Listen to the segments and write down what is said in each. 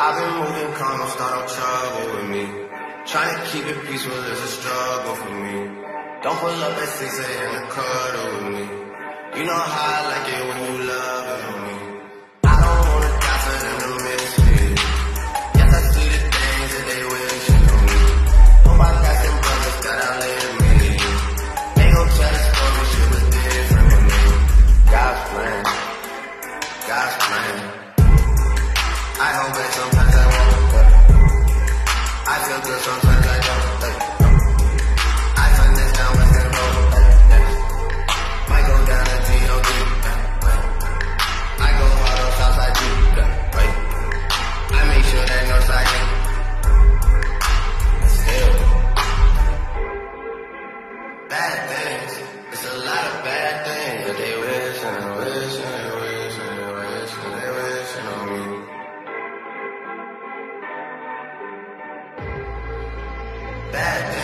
I've been moving calm, don't start no trouble with me. Trying to keep it peaceful is a struggle for me. Don't pull up at 6 a.m. to cuddle with me. You know how I like it when you love Sometimes I Bad.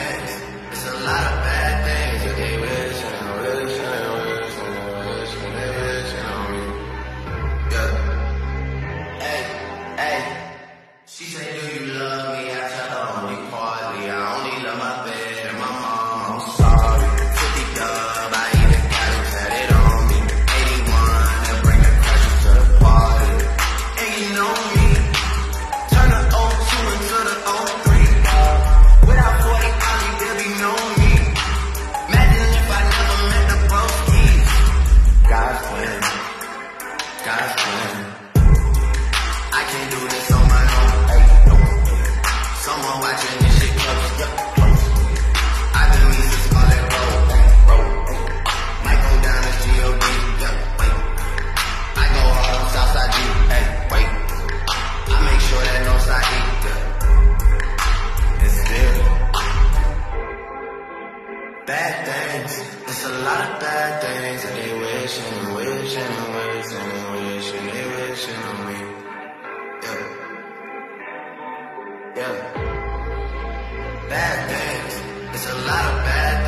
Bad things, It's a lot of bad things that they wishing, and wishing, wish and they wish and they they wish and they. Yeah. Yeah. Bad things, It's a lot of bad